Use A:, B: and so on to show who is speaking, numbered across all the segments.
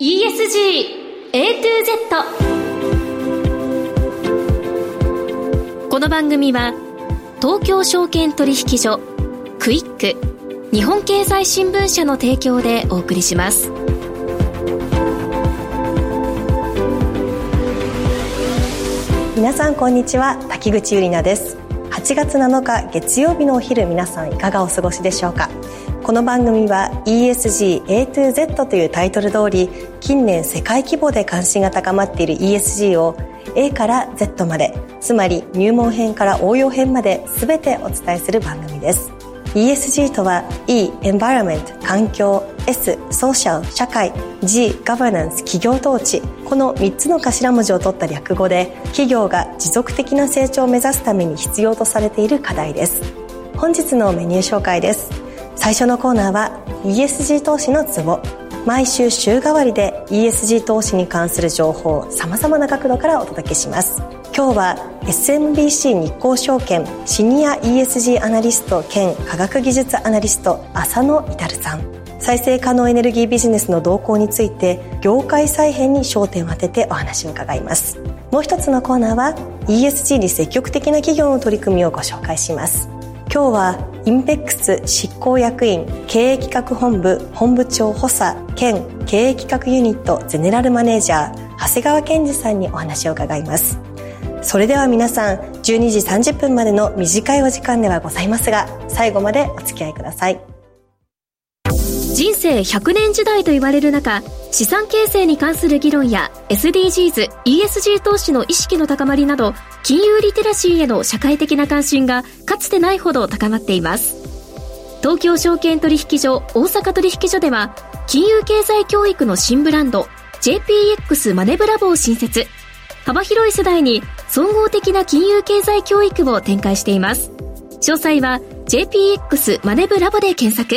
A: ESG A to Z この番組は東京証券取引所クイック日本経済新聞社の提供でお送りします。
B: 皆さんこんにちは。滝口ゆりなです。8月7日月曜日のお昼皆さんいかがお過ごしでしょうか？この番組は ESG A to Z というタイトル通り近年世界規模で関心が高まっている ESG を A から Z までつまり入門編から応用編まで全てお伝えする番組です。ESG とは E、Environment 環境 S、Social 社会 G、Governance 企業統治この3つの頭文字を取った略語で企業が持続的な成長を目指すために必要とされている課題です。本日のメニュー紹介です。最初のコーナーは ESG 投資のツボ。毎週週替わりで ESG 投資に関する情報をさまざまな角度からお届けします。今日は SMBC 日興証券シニア ESG アナリスト兼科学技術アナリスト浅野至さん。再生可能エネルギービジネスの動向について業界再編に焦点を当ててお話を伺います。もう一つのコーナーは ESG に積極的な企業の取り組みをご紹介します。今日はインペックス執行役員経営企画本部本部長補佐兼経営企画ユニットゼネラルマネージャー長谷川健二さんにお話を伺います。それでは皆さん12時30分までの短いお時間ではございますが最後までお付き合いください。
A: 人生100年時代と言われる中資産形成に関する議論や SDGs、ESG 投資の意識の高まりなど金融リテラシーへの社会的な関心がかつてないほど高まっています。東京証券取引所大阪取引所では金融経済教育の新ブランド JPX マネブラボを新設。幅広い世代に総合的な金融経済教育を展開しています。詳細は JPX マネブラボで検索。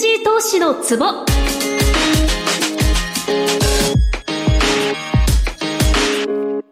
A: ESG 投資のツボ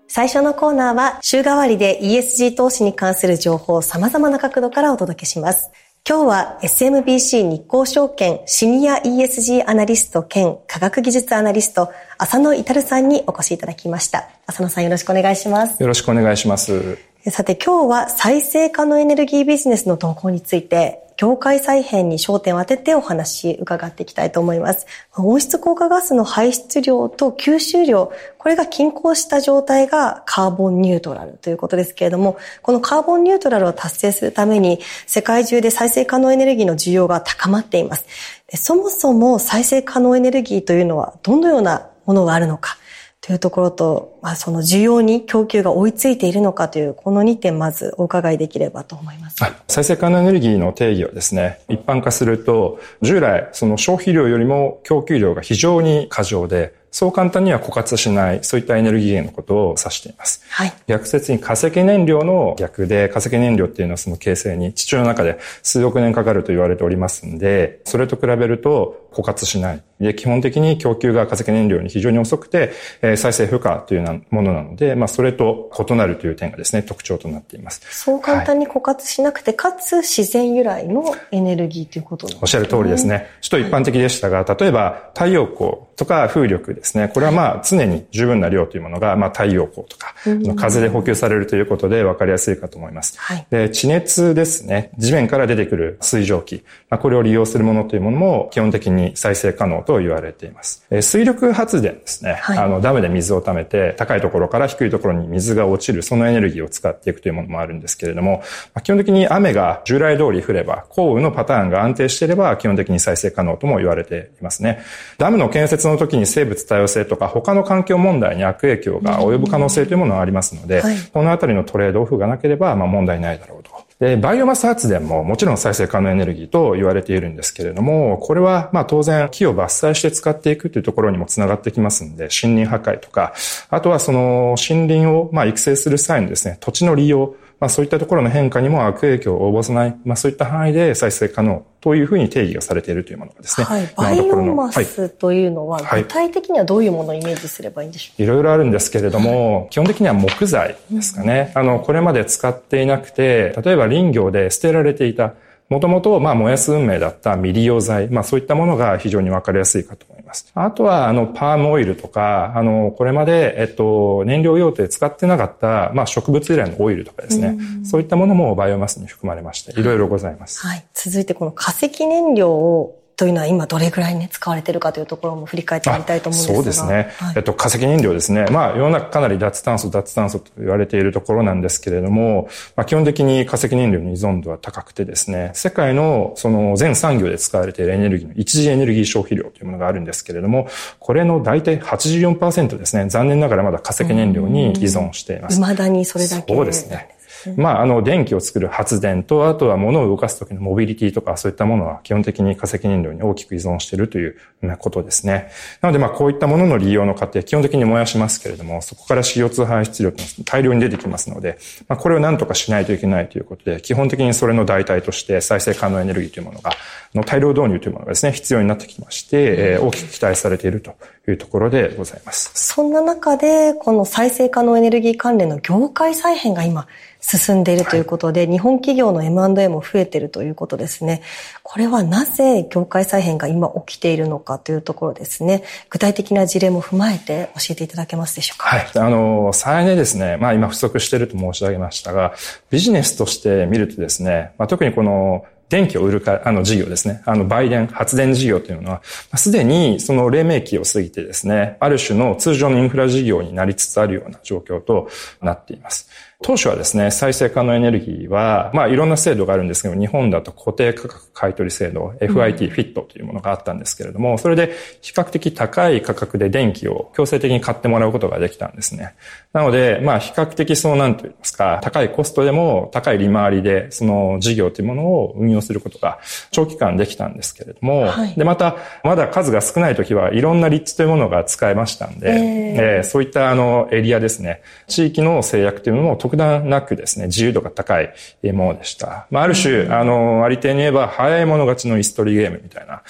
B: 最初のコーナーは週替わりで ESG 投資に関する情報を様々な角度からお届けします。今日は SMBC 日興証券シニア ESG アナリスト兼科学技術アナリスト浅野至さんにお越しいただきました。浅野さんよろしくお願いします。
C: よろしくお願いします。
B: さて今日は再生可能エネルギービジネスの動向について業界再編に焦点を当ててお話伺っていきたいと思います。温室効果ガスの排出量と吸収量、これが均衡した状態がカーボンニュートラルということですけれども、このカーボンニュートラルを達成するために世界中で再生可能エネルギーの需要が高まっています。そもそも再生可能エネルギーというのはどのようなものがあるのか。というところと、まあ、その需要に供給が追いついているのかという、この2点まずお伺いできればと思います。
C: はい。再生可能エネルギーの定義をですね、一般化すると、従来、その消費量よりも供給量が非常に過剰で、そう簡単には枯渇しない、そういったエネルギー源のことを指しています。はい。逆説に化石燃料の逆で、化石燃料っていうのはその形成に地中の中で数億年かかると言われておりますんで、それと比べると枯渇しない。で、基本的に供給が化石燃料に非常に遅くて、えー、再生不可というようなものなので、まあ、それと異なるという点がですね、特徴となっています。
B: そう簡単に枯渇しなくて、はい、かつ自然由来のエネルギーということなんですね。
C: おっしゃる通りですね。ちょっと一般的でしたが、例えば太陽光とか風力ですね。これはまあ常に十分な量というものが、まあ太陽光とか、風で補給されるということで分かりやすいかと思います。はい、で、地熱ですね。地面から出てくる水蒸気。まあ、これを利用するものというものも基本的に再生可能と言われています。え水力発電ですね。はい、あの、ダムで水を溜めて、高いところから低いところに水が落ちる、そのエネルギーを使っていくというものもあるんですけれども、まあ、基本的に雨が従来通り降れば、降雨のパターンが安定していれば、基本的に再生可能とも言われていますね。ダムの建設の時に生物多様性とか、他の環境問題に悪影響が及ぶ可能性というものはありますので、はい、このあたりのトレードオフがなければ、まあ問題ないだろうと。で、バイオマス発電ももちろん再生可能エネルギーと言われているんですけれども、これはまあ当然木を伐採して使っていくというところにもつながってきますんで、森林破壊とか、あとはその森林をまあ育成する際のですね、土地の利用、まあそういったところの変化にも悪影響を及ぼさない、まあそういった範囲で再生可能というふうに定義がされているというものがですね。
B: はい。バイオマスというのは、具体的にはどういうものをイメージすればいいんでしょうか、
C: い、ろいろあるんですけれども、基本的には木材ですかね。あの、これまで使っていなくて、例えば林業で捨てられていたもともと、まあ、燃やす運命だった未利用剤、まあ、そういったものが非常にわかりやすいかと思います。あとは、あの、パームオイルとか、あの、これまで、えっと、燃料用途で使ってなかった、まあ、植物由来のオイルとかですね、そういったものもバイオマスに含まれまして、いろいろございます。
B: はい。続いて、この化石燃料をというのは今どれぐらいね、使われているかというところも振り返ってみたいと思うんですが。
C: そうですね。はい、えっと、化石燃料ですね。まあ、世の中かなり脱炭素、脱炭素と言われているところなんですけれども、まあ、基本的に化石燃料の依存度は高くてですね、世界のその全産業で使われているエネルギーの一次エネルギー消費量というものがあるんですけれども、これの大体84%ですね、残念ながらまだ化石燃料に依存しています。
B: 未だにそれだけ。
C: そうですね。まあ、あの、電気を作る発電と、あとは物を動かすときのモビリティとか、そういったものは基本的に化石燃料に大きく依存しているということですね。なので、まあ、こういったものの利用の過程、基本的に燃やしますけれども、そこから CO2 排出量と大量に出てきますので、まあ、これを何とかしないといけないということで、基本的にそれの代替として再生可能エネルギーというものが、の大量導入というものがですね、必要になってきまして、えー、大きく期待されているというところでございます。
B: そんな中で、この再生可能エネルギー関連の業界再編が今、進んでいるということで、はい、日本企業の M&A も増えているということですね。これはなぜ業界再編が今起きているのかというところですね。具体的な事例も踏まえて教えていただけますでしょうか？
C: はい。あの、再エネですね。まあ今不足していると申し上げましたが、ビジネスとして見るとですね、まあ、特にこの電気を売るか、あの事業ですね。あの売電、発電事業というのは、すでにその黎明期を過ぎてですね、ある種の通常のインフラ事業になりつつあるような状況となっています。当初はですね、再生可能エネルギーは、まあいろんな制度があるんですけど、日本だと固定価格買取制度、FIT、フィットというものがあったんですけれども、それで比較的高い価格で電気を強制的に買ってもらうことができたんですね。なので、まあ比較的そうなんと言いますか、高いコストでも高い利回りで、その事業というものを運用することが長期間できたんですけれども、はい、で、また、まだ数が少ない時はいろんな立地というものが使えましたんで、えー、えー、そういったあのエリアですね、地域の制約というものも特段なくですね、自由度が高いものでした。まあ、ある種、うん、あの、ありていに言えば、早い者勝ちのイストリーゲームみたいな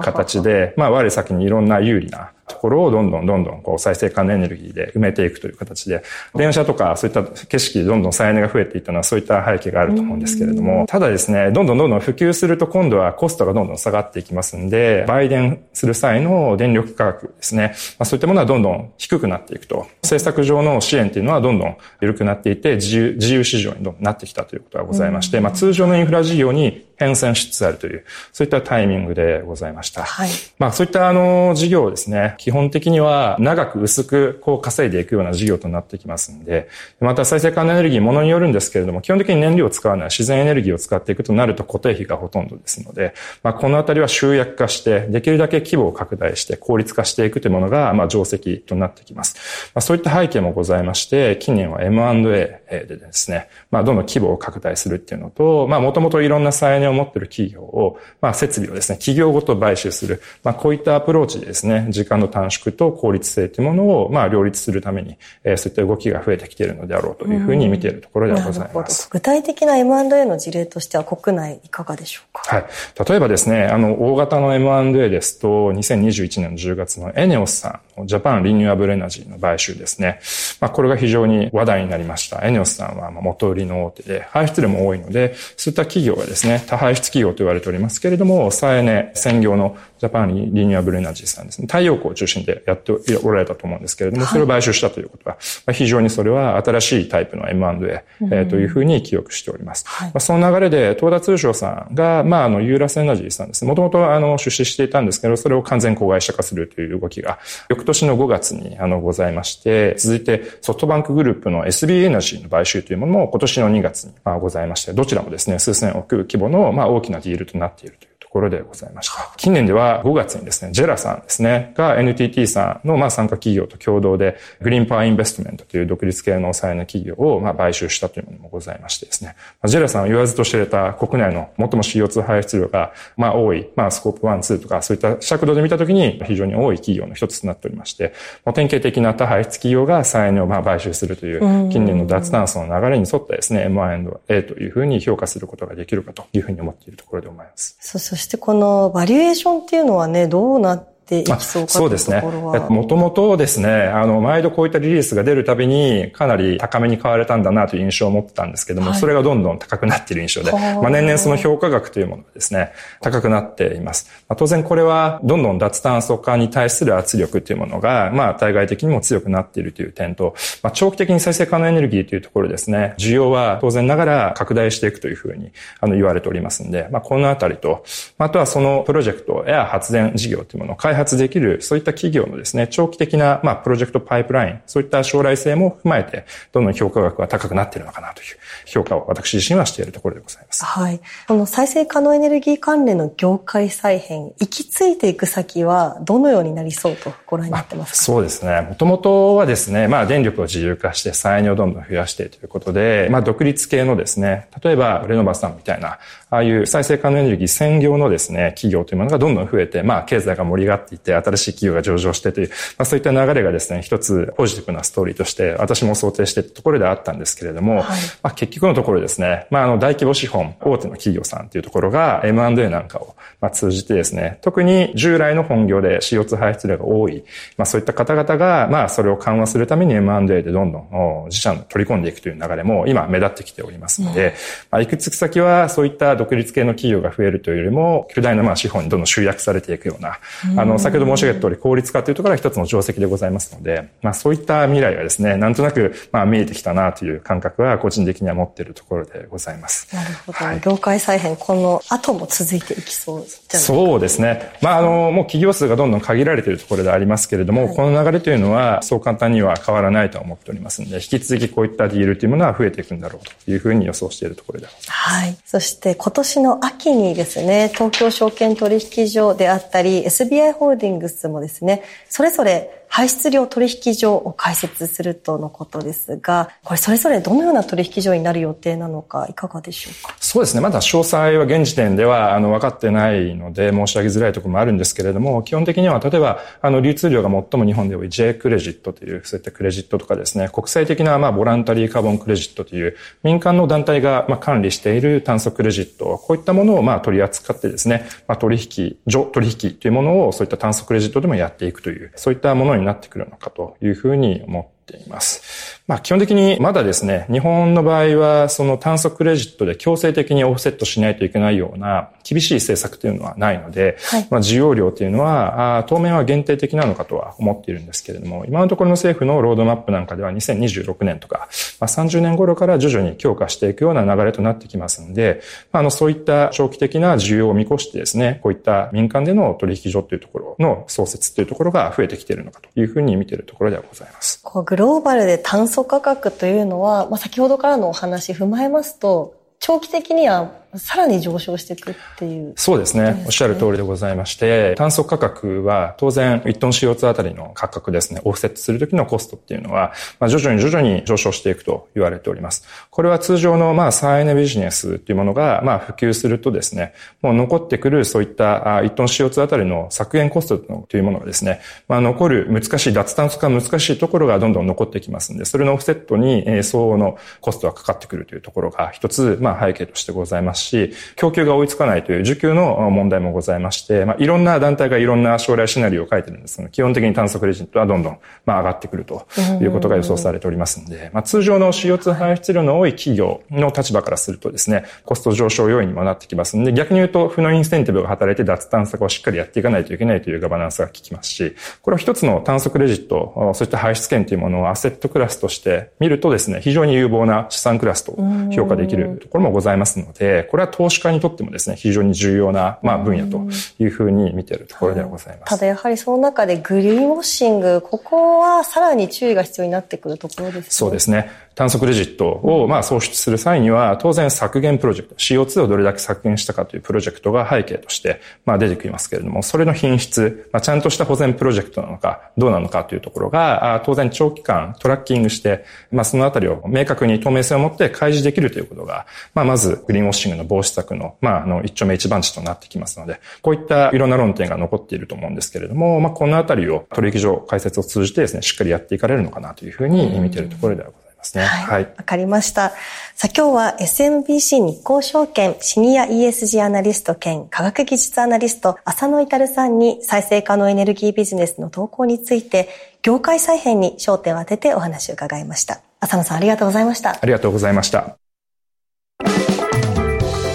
C: 形で、まあ、我先にいろんな有利なところをどんどんどんどんこう再生可能エネルギーで埋めていくという形で、電車とかそういった景色どんどん再エネが増えていったのはそういった背景があると思うんですけれども、ただですね、どんどんどんどん普及すると今度はコストがどんどん下がっていきますんで、売電する際の電力価格ですね、まあ、そういったものはどんどん低くなっていくと、政策上の支援っていうのはどんどん緩くなっていて、自由、自由市場になってきたということがございまして、まあ通常のインフラ事業に変遷しつつあるという、そういったタイミングでございました。はい。まあそういったあの事業をですね、基本的には長く薄くこう稼いでいくような事業となってきますんで、また再生可能エネルギーものによるんですけれども、基本的に燃料を使わない自然エネルギーを使っていくとなると固定費がほとんどですので、まあこのあたりは集約化して、できるだけ規模を拡大して効率化していくというものが、まあ定石となってきます。まあそういった背景もございまして、近年は M&A でですね、まあどんどん規模を拡大するっていうのと、まあもともといろんな再エネを持っている企業を、まあ、設備をですね、企業ごと買収する、まあ、こういったアプローチでですね、時間の短縮と効率性というものを、まあ、両立するために、えー、そういった動きが増えてきているのであろうというふうに見ているところではございます。
B: 具体的な M&A の事例としては国内いかがでしょうか？
C: はい。例えばですね、あの、大型の M&A ですと、2021年の10月のエネオスさん、ジャパンリニューアブルエナジーの買収ですね。まあ、これが非常に話題になりました。エネオスさんは元売りの大手で、排出量も多いので、そういった企業がですね、多排出企業と言われておりますけれども、再エネ専業のジャパンリニューアブルエナジーさんですね。太陽光を中心でやっておられたと思うんですけれども、それを買収したということは、まあ、非常にそれは新しいタイプの M&A、えー、というふうに記憶しております。はい、まあ、その流れで、東田通商さんが、まあ、あの、ユーラスエナジーさんですね。もともと、あの、出資していたんですけど、それを完全子会社化するという動きが、翌年の5月に、あの、ございまして、続いて、ソフトバンクグループの SB エナジーの買収というものも今年の2月に、まあ、ございまして、どちらもですね、数千億規模の、まあ、大きなディールとなっているというころでございました。近年では5月にですね、ジェラさんですね、が NTT さんのまあ参加企業と共同で、グリーンパワーインベストメントという独立系の再エネ企業をまあ買収したというものもございましてですね、ジェラさんは言わずと知れた国内の最も CO2 排出量がまあ多い、まあスコープ1、2とかそういった尺度で見たときに非常に多い企業の一つとなっておりまして、典型的な多排出企業が再エネをまあ買収するという近年の脱炭素の流れに沿ったですね、M&A というふうに評価することができるかというふうに思っているところで思います。
B: そしてこのバリエーションっていうのはね、どうなっていきそうかそうですね。
C: もともとですね、あの、毎度こういったリリースが出るたびに、かなり高めに買われたんだなという印象を持ってたんですけども、はい、それがどんどん高くなっている印象で、まあ、年々その評価額というものがですね、高くなっています。まあ、当然これは、どんどん脱炭素化に対する圧力というものが、まあ、対外的にも強くなっているという点と、まあ、長期的に再生可能エネルギーというところですね、需要は当然ながら拡大していくというふうに、あの、言われておりますんで、まあ、このあたりと、あとはそのプロジェクトや発電事業というものを開発できる、そういった企業のですね、長期的な、まあ、プロジェクトパイプライン、そういった将来性も踏まえて、どんどん評価額が高くなっているのかなという評価を私自身はしているところでございます。
B: はい。この再生可能エネルギー関連の業界再編、行き着いていく先はどのようになりそうとご覧になってますか、
C: そうですね。もともとはですね、まあ、電力を自由化して再エネをどんどん増やしてということで、まあ、独立系のですね、例えば、レノバさんみたいな、ああいう再生可能エネルギー専業のですね、企業というものがどんどん増えて、まあ、経済が盛り上がっていって、新しい企業が上場してという、まあ、そういった流れがですね、一つポジティブなストーリーとして、私も想定しているところであったんですけれども、はい、まあ、結局のところですね、まあ、あの、大規模資本、大手の企業さんというところが M&A なんかを、まあ、通じてですね、特に従来の本業で CO2 排出量が多い、まあ、そういった方々が、まあ、それを緩和するために M&A でどんどん自社の取り込んでいくという流れも今目立ってきておりますので、うん、まあ、いくつ先はそういった独立系の企業が増えるというよりも、巨大なまあ資本にどんどん集約されていくような、あの、先ほど申し上げた通り効率化というところが一つの定石でございますので、まあ、そういった未来がですね、なんとなく、まあ、見えてきたなという感覚は個人的には持っているところでございます。
B: なるほど。はい、業界再編、この後も続いていきそう
C: そうですね。まあ、あの、もう企業数がどんどん限られているところでありますけれども、はい、この流れというのは、そう簡単には変わらないと思っておりますので、引き続きこういったディールというものは増えていくんだろうというふうに予想しているところでございます。
B: はい。そして今年の秋にですね、東京証券取引所であったり、SBI ホールディングスもですね、それぞれ排出量取引所を開設するとのことですが、これそれぞれどのような取引所になる予定なのか、いかがでしょうか？
C: そうですね。まだ詳細は現時点では、あの、分かってないので、申し上げづらいところもあるんですけれども、基本的には、例えば、あの、流通量が最も日本で多い J クレジットという、そういったクレジットとかですね、国際的な、まあ、ボランタリーカーボンクレジットという、民間の団体が、まあ、管理している炭素クレジット、こういったものを、まあ、取り扱ってですね、まあ、取引、所取引というものを、そういった炭素クレジットでもやっていくという、そういったものになってくるのかとというふうに思っています。まあ基本的にまだですね、日本の場合はその炭素クレジットで強制的にオフセットしないといけないような厳しい政策というのはないので、はい、まあ需要量というのはあ当面は限定的なのかとは思っているんですけれども、今のところの政府のロードマップなんかでは2026年とか、まあ、30年頃から徐々に強化していくような流れとなってきますので、まあ、あのそういった長期的な需要を見越してですね、こういった民間での取引所というところの創設というところが増えてきているのかというふうに見ているところではございます。
B: こうグローバルで炭素価格というのは、まあ、先ほどからのお話踏まえますと、長期的にはさらに上昇していくっていう、
C: ね、そうですね。おっしゃる通りでございまして、炭素価格は当然1トン CO2 あたりの価格ですね、オフセットするときのコストっていうのは、まあ、徐々に徐々に上昇していくと言われております。これは通常のまあ再エネビジネスっていうものがまあ普及するとですね、もう残ってくるそういった1トン CO2 あたりの削減コストというものがですね、まあ、残る難しい脱炭素化難しいところがどんどん残ってきますんで、それのオフセットに相応のコストがかかってくるというところが一つまあ背景としてございますし、供給給が追いつかないという需給の問題もございまして、まあ、いろんな団体がいろんな将来シナリオを書いてるんです。が、基本的に炭素クレジットはどんどん、まあ、上がってくるということが予想されておりますので、まあ、通常の CO2 排出量の多い企業の立場からするとですね、コスト上昇要因にもなってきますので、逆に言うと、負のインセンティブが働いて脱炭素化をしっかりやっていかないといけないというガバナンスが効きますし、これは一つの炭素クレジット、そういった排出権というものをアセットクラスとして見るとですね、非常に有望な資産クラスと評価できるところもございますので、これは投資家にとってもですね、非常にに重要な、まあ、分野というふうに見ているところではございます。
B: ただやはりその中でグリーンウォッシング、ここはさらに注意が必要になってくるところですね。
C: そうですね。炭素クレジットをまあ創出する際には、当然削減プロジェクト、CO2 をどれだけ削減したかというプロジェクトが背景としてまあ出てきますけれども、それの品質、まあ、ちゃんとした保全プロジェクトなのか、どうなのかというところが、当然長期間トラッキングして、まあそのあたりを明確に透明性を持って開示できるということが、まあまずグリーンウォッシングの防止策の、まああの一丁目一番地となってきますので、こういったいろんな論点が残っていると思うんですけれども、まあこのあたりを取引所解説を通じてですね、しっかりやっていかれるのかなというふうに見ているところではございます。ね。
B: はい。わ、はい、かりました。さあ今日は SMBC 日興証券シニア ESG アナリスト兼科学技術アナリスト浅野至さんに再生可能エネルギービジネスの投稿について業界再編に焦点を当ててお話を伺いました。浅野さんありがとうございました。
C: ありがとうございました。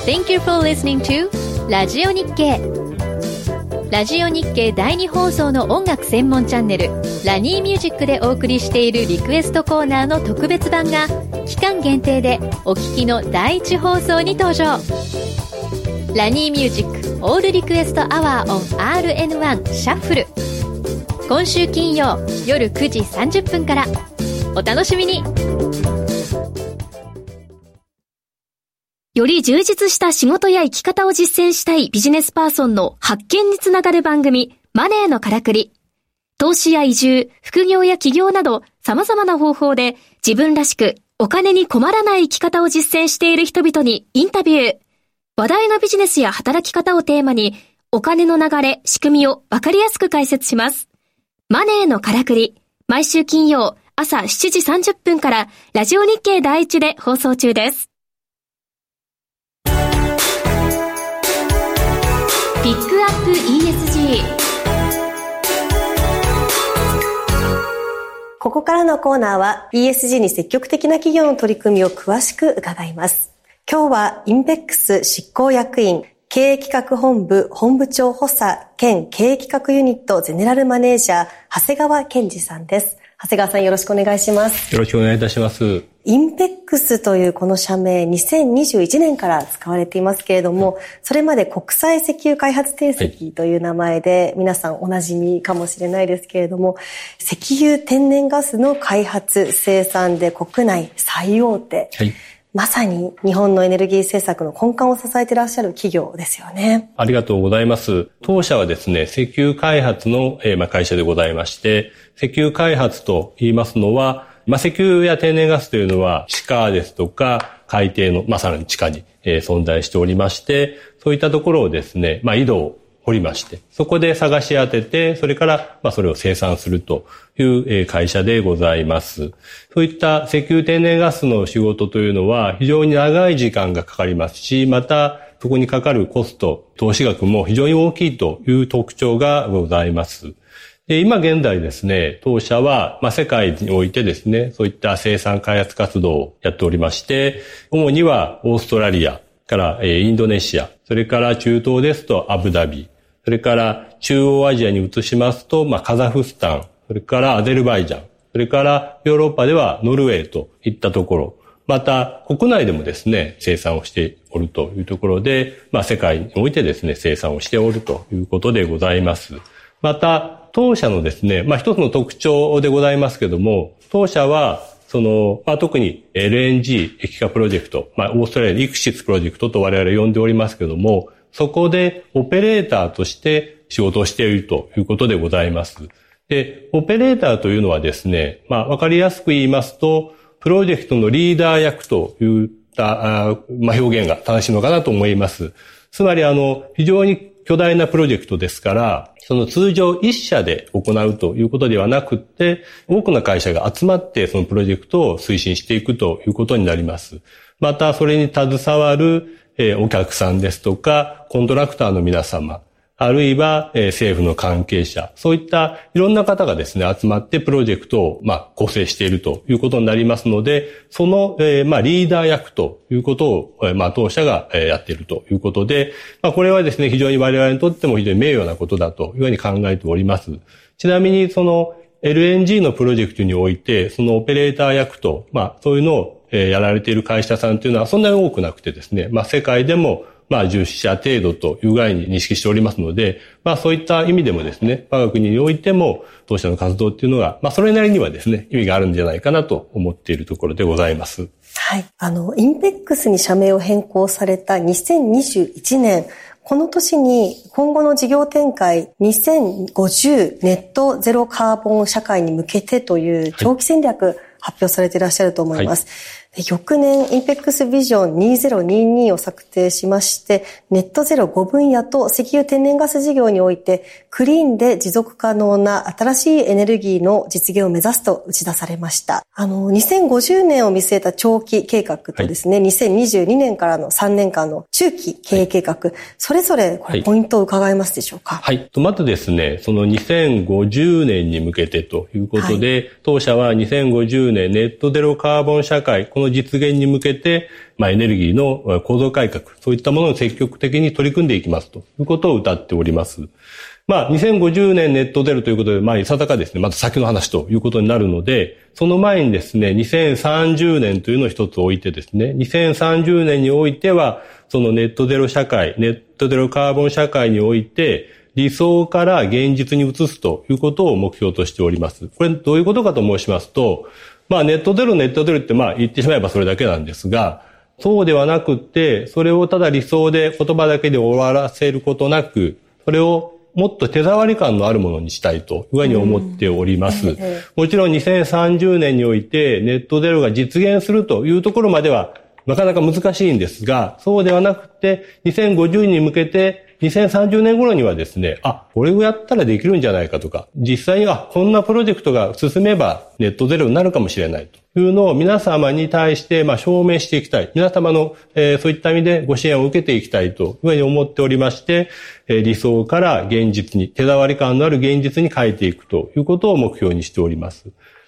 A: Thank you for listening to ラジオ日経。ラジオ日経第2放送の音楽専門チャンネルラニーミュージックでお送りしているリクエストコーナーの特別版が期間限定でお聞きの第1放送に登場。ラニーミュージックオールリクエストアワーオン RN1 シャッフル。今週金曜夜9時30分からお楽しみに。より充実した仕事や生き方を実践したいビジネスパーソンの発見につながる番組、マネーのからくり。投資や移住、副業や起業など様々な方法で自分らしくお金に困らない生き方を実践している人々にインタビュー。話題のビジネスや働き方をテーマにお金の流れ、仕組みをわかりやすく解説します。マネーのからくり。毎週金曜朝7時30分からラジオ日経第一で放送中です。ピックアップ ESG
B: ここからのコーナーは ESG に積極的な企業の取り組みを詳しく伺います。今日はインベックス執行役員経営企画本部本部長補佐兼経営企画ユニットゼネラルマネージャー長谷川健二さんです。長谷川さんよろしくお願いします。
D: よろしくお願いいたします。
B: インペックスというこの社名、2021年から使われていますけれども、それまで国際石油開発定石という名前で皆さんおなじみかもしれないですけれども、石油天然ガスの開発、生産で国内最大手。はいまさに日本のエネルギー政策の根幹を支えていらっしゃる企業ですよね。
D: ありがとうございます。当社はですね、石油開発の会社でございまして、石油開発と言いますのは、まあ、石油や天然ガスというのは地下ですとか海底の、まあ、さらに地下に、え、存在しておりまして、そういったところをですね、まあ、井戸掘りまして、そこで探し当てて、それから、まあ、それを生産するという会社でございます。そういった石油天然ガスの仕事というのは非常に長い時間がかかりますし、また、そこにかかるコスト、投資額も非常に大きいという特徴がございます。で今現在ですね、当社は、まあ、世界においてですね、そういった生産開発活動をやっておりまして、主にはオーストラリアから、えインドネシア、それから中東ですとアブダビ、それから中央アジアに移しますと、まあ、カザフスタン、それからアゼルバイジャン、それからヨーロッパではノルウェーといったところ、また国内でもですね、生産をしておるというところで、まあ、世界においてですね、生産をしておるということでございます。また、当社のですね、まあ、一つの特徴でございますけども、当社は、その、まあ、特に LNG 液化プロジェクト、まあ、オーストラリアのイクシスプロジェクトと我々呼んでおりますけども、そこでオペレーターとして仕事をしているということでございます。で、オペレーターというのはですね、まあ、わかりやすく言いますと、プロジェクトのリーダー役といったあ、まあ、表現が正しいのかなと思います。つまり、あの、非常に巨大なプロジェクトですから、その通常一社で行うということではなくて、多くの会社が集まってそのプロジェクトを推進していくということになります。また、それに携わるお客さんですとか、コントラクターの皆様、あるいは、えー、政府の関係者、そういったいろんな方がですね、集まってプロジェクトを、まあ、構成しているということになりますので、その、えー、まあ、リーダー役ということを、えー、まあ、当社が、えー、やっているということで、まあ、これはですね、非常に我々にとっても非常に名誉なことだというふうに考えております。ちなみに、その、LNG のプロジェクトにおいて、そのオペレーター役と、まあ、そういうのをえやられている会社さんというのはそんなに多くなくてですね、まあ、世界でもまあ、10社程度という具合に認識しておりますので、まあ、そういった意味でもですね、我が国においても、当社の活動っていうのが、まあ、それなりにはですね、意味があるんじゃないかなと思っているところでございます。
B: はい。あの、インペックスに社名を変更された2021年、この年に今後の事業展開2050ネットゼロカーボン社会に向けてという長期戦略発表されていらっしゃると思います。はい翌年、インペックスビジョン2022を策定しまして、ネットゼロ5分野と石油天然ガス事業において、クリーンで持続可能な新しいエネルギーの実現を目指すと打ち出されました。あの、2050年を見据えた長期計画とですね、はい、2022年からの3年間の中期経営計画、はい、それぞれこれポイントを伺えますでしょうか？
D: はい。まずですね、その2050年に向けてということで、はい、当社は2050年ネットゼロカーボン社会、この実現に向けて、まあ、エネルギーの構造改革、そういったものを積極的に取り組んでいきますということを謳っております。まあ、2050年ネットゼロということで、まあ、いささかですね、また先の話ということになるので、その前にですね、2030年というのを一つ置いてですね、2030年においては、そのネットゼロ社会、ネットゼロカーボン社会において、理想から現実に移すということを目標としております。これどういうことかと申しますと、まあネットゼロ、ネットゼロってまあ言ってしまえばそれだけなんですが、そうではなくって、それをただ理想で言葉だけで終わらせることなく、それをもっと手触り感のあるものにしたいというふうに思っております。もちろん2030年においてネットゼロが実現するというところまではなかなか難しいんですが、そうではなくて2050年に向けて2030年頃にはですね、あ、これをやったらできるんじゃないかとか、実際にはこんなプロジェクトが進めばネットゼロになるかもしれないというのを皆様に対してまあ証明していきたい。皆様の、えー、そういった意味でご支援を受けていきたいというふうに思っておりまして、えー、理想から現実に、手触り感のある現実に変えていくということを目標にしております。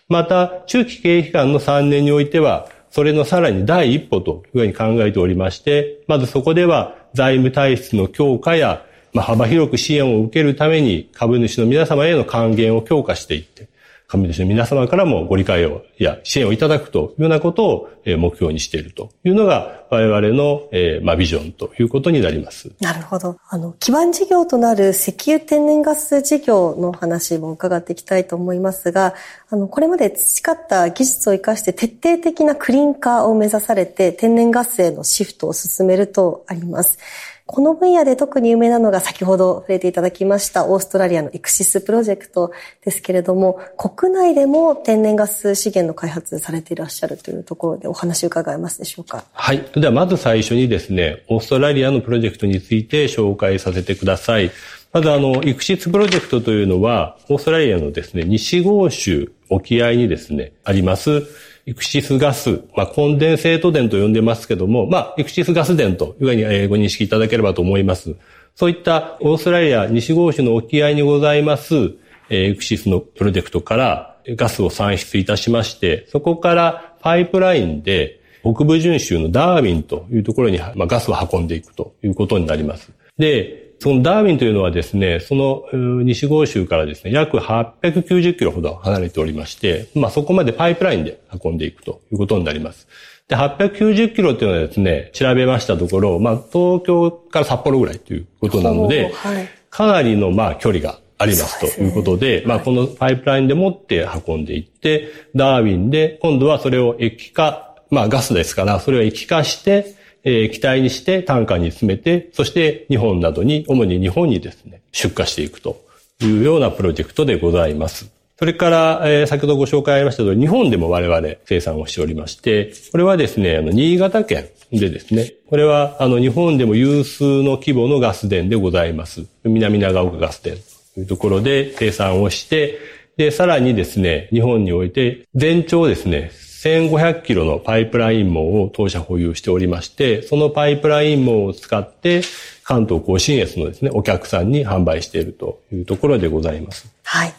D: また、中期経営期間の3年においては、それのさらに第一歩というふうに考えておりまして、まずそこでは財務体質の強化や、まあ、幅広く支援を受けるために株主の皆様への還元を強化していって、株主の皆様からもご理解を、や支援をいただくというようなことを目標にしているというのが我々の、えー、まあ、ビジョンということになります。
B: なるほど。あの、基盤事業となる石油天然ガス事業の話も伺っていきたいと思いますが、あの、これまで培った技術を生かして徹底的なクリーン化を目指されて天然ガスへのシフトを進めるとあります。この分野で特に有名なのが先ほど触れていただきましたオーストラリアのエクシスプロジェクトですけれども、国内でも天然ガス資源の開発されていらっしゃるというところでお話伺えますでしょうか？
D: はい。ではまず最初にですね、オーストラリアのプロジェクトについて紹介させてください。まずあの、イクシスプロジェクトというのは、オーストラリアのですね、西豪州沖合にですね、あります、イクシスガス、まあ、コンデンセート電と呼んでますけども、まあ、イクシスガス電というふうにご認識いただければと思います。そういったオーストラリア西豪州の沖合にございます、イクシスのプロジェクトからガスを産出いたしまして、そこからパイプラインで北部準州のダーウィンというところに、まあ、ガスを運んでいくということになります。で、そのダーウィンというのはですね、その西豪州からですね、約890キロほど離れておりまして、まあそこまでパイプラインで運んでいくということになります。で、890キロっていうのはですね、調べましたところ、まあ東京から札幌ぐらいということなので、はい、かなりのまあ距離がありますということで、でね、まあこのパイプラインでもって運んでいって、ダーウィンで今度はそれを液化、まあガスですから、それを液化して、え気体にして単価に詰めて、そして日本などに、主に日本にですね、出荷していくというようなプロジェクトでございます。それから、えー、先ほどご紹介ありました通り、日本でも我々生産をしておりまして、これはですね、あの、新潟県でですね、これは、あの、日本でも有数の規模のガス田でございます。南長岡ガス田というところで生産をして、で、さらにですね、日本において、全長ですね、1500キロのパイプライン網を当社保有しておりまして、そのパイプライン網を使って、関東甲信越のですね、お客さんに販売しているというところでございます。
B: はい。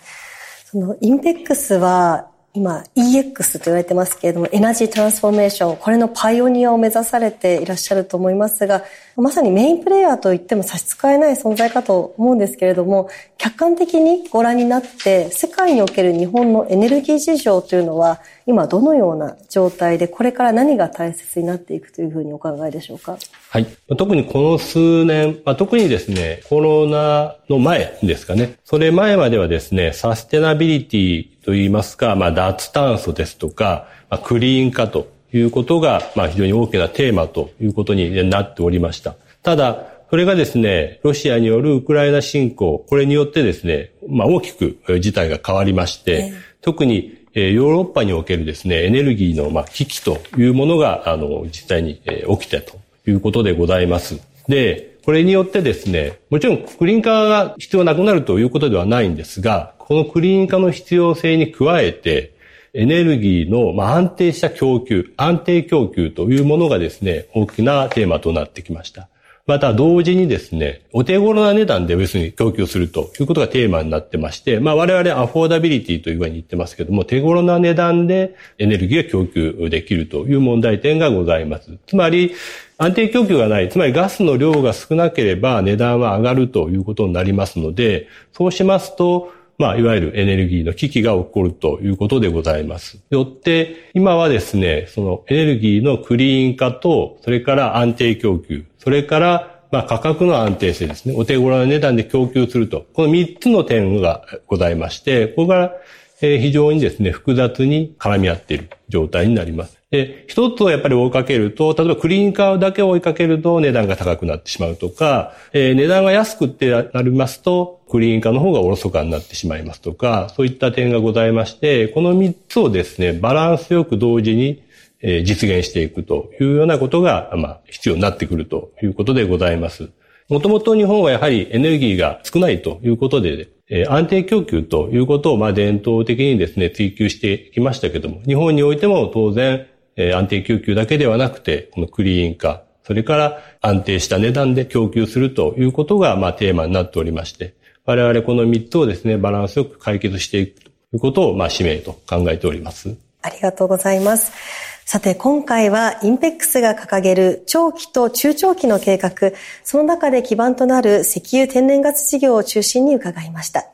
B: そのインペックスは今 EX と言われてますけれどもエナジートランスフォーメーションこれのパイオニアを目指されていらっしゃると思いますがまさにメインプレイヤーと言っても差し支えない存在かと思うんですけれども客観的にご覧になって世界における日本のエネルギー事情というのは今どのような状態で、これから何が大切になっていくというふうにお考えでしょうか？
D: はい。特にこの数年、まあ、特にですね、コロナの前ですかね。それ前まではですね、サステナビリティといいますか、まあ、脱炭素ですとか、まあ、クリーン化ということが、まあ、非常に大きなテーマということになっておりました。ただ、それがですね、ロシアによるウクライナ侵攻、これによってですね、まあ、大きく事態が変わりまして、特にえヨーロッパにおけるですね、エネルギーのま危機というものが、あの、実際に起きたということでございます。で、これによってですね、もちろんクリーン化が必要なくなるということではないんですが、このクリーン化の必要性に加えて、エネルギーの安定した供給、安定供給というものがですね、大きなテーマとなってきました。また同時にですね、お手頃な値段で別に供給するということがテーマになってまして、まあ我々アフォーダビリティというふうに言ってますけども、手頃な値段でエネルギーが供給できるという問題点がございます。つまり、安定供給がない、つまりガスの量が少なければ値段は上がるということになりますので、そうしますと、まあ、いわゆるエネルギーの危機が起こるということでございます。よって、今はですね、そのエネルギーのクリーン化と、それから安定供給、それから、まあ、価格の安定性ですね。お手頃な値段で供給すると。この3つの点がございまして、ここが非常にですね、複雑に絡み合っている状態になります。で、一つをやっぱり追いかけると、例えばクリーンカーだけ追いかけると値段が高くなってしまうとか、えー、値段が安くってなりますと、クリーン化の方がおろそかになってしまいますとか、そういった点がございまして、この3つをですね、バランスよく同時にえ実現していくというようなことが、まあ、必要になってくるということでございます。もともと日本はやはりエネルギーが少ないということで、え安定供給ということを、まあ、伝統的にですね、追求してきましたけども、日本においても当然、え安定供給だけではなくて、このクリーン化、それから安定した値段で供給するということが、まあ、テーマになっておりまして、我々この3つをですね、バランスよく解決していくということを、まあ、使命と考えております。
B: ありがとうございます。さて、今回はインペックスが掲げる長期と中長期の計画、その中で基盤となる石油天然ガス事業を中心に伺いました。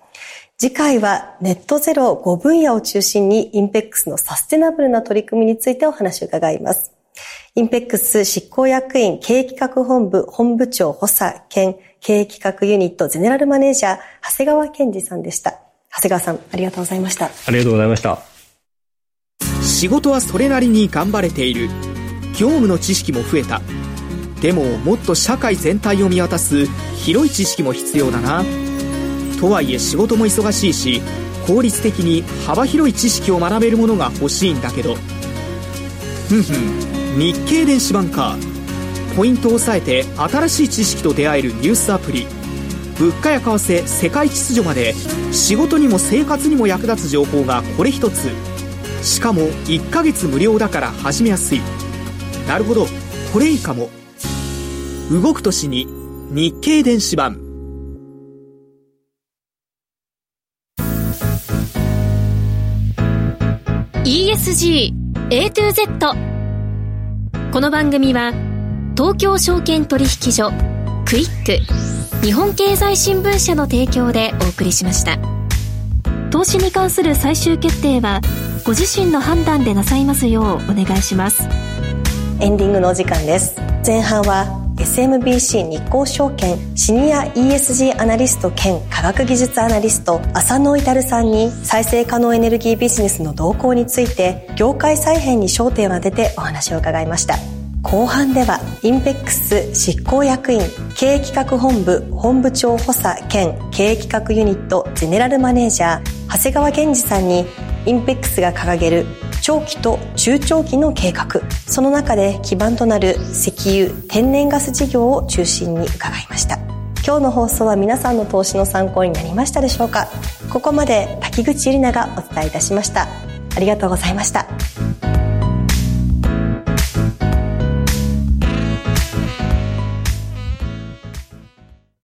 B: 次回はネットゼロ5分野を中心にインペックスのサステナブルな取り組みについてお話を伺います。インペックス執行役員経営企画本部本部長補佐兼経営企画ユニットゼネラルマネージャー長谷川健二さんでした。長谷川さん、ありがとうございました。
D: ありがとうございました。
E: 仕事はそれなりに頑張れている。業務の知識も増えた。でも、もっと社会全体を見渡す広い知識も必要だな。とはいえ仕事も忙しいし効率的に幅広い知識を学べるものが欲しいんだけどふんふん日経電子版かポイントを押さえて新しい知識と出会えるニュースアプリ物価や為替世界秩序まで仕事にも生活にも役立つ情報がこれ一つしかも1ヶ月無料だから始めやすい。なるほど。これいいかも。動く年に日経電子版。
A: ESG A to Z この番組は東京証券取引所クイック日本経済新聞社の提供でお送りしました。投資に関する最終決定はご自身の判断でなさいますようお願いします。
B: エンディングのお時間です。前半は SMBC 日興証券シニア ESG アナリスト兼科学技術アナリスト浅野至さんに再生可能エネルギービジネスの動向について業界再編に焦点を当ててお話を伺いました。後半ではインペックス執行役員経営企画本部本部長補佐兼経営企画ユニットゼネラルマネージャー長谷川健二さんにインペックスが掲げる長期と中長期の計画。その中で基盤となる石油天然ガス事業を中心に伺いました。今日の放送は皆さんの投資の参考になりましたでしょうか？ここまで滝口ゆりながお伝えいたしました。ありがとうございました。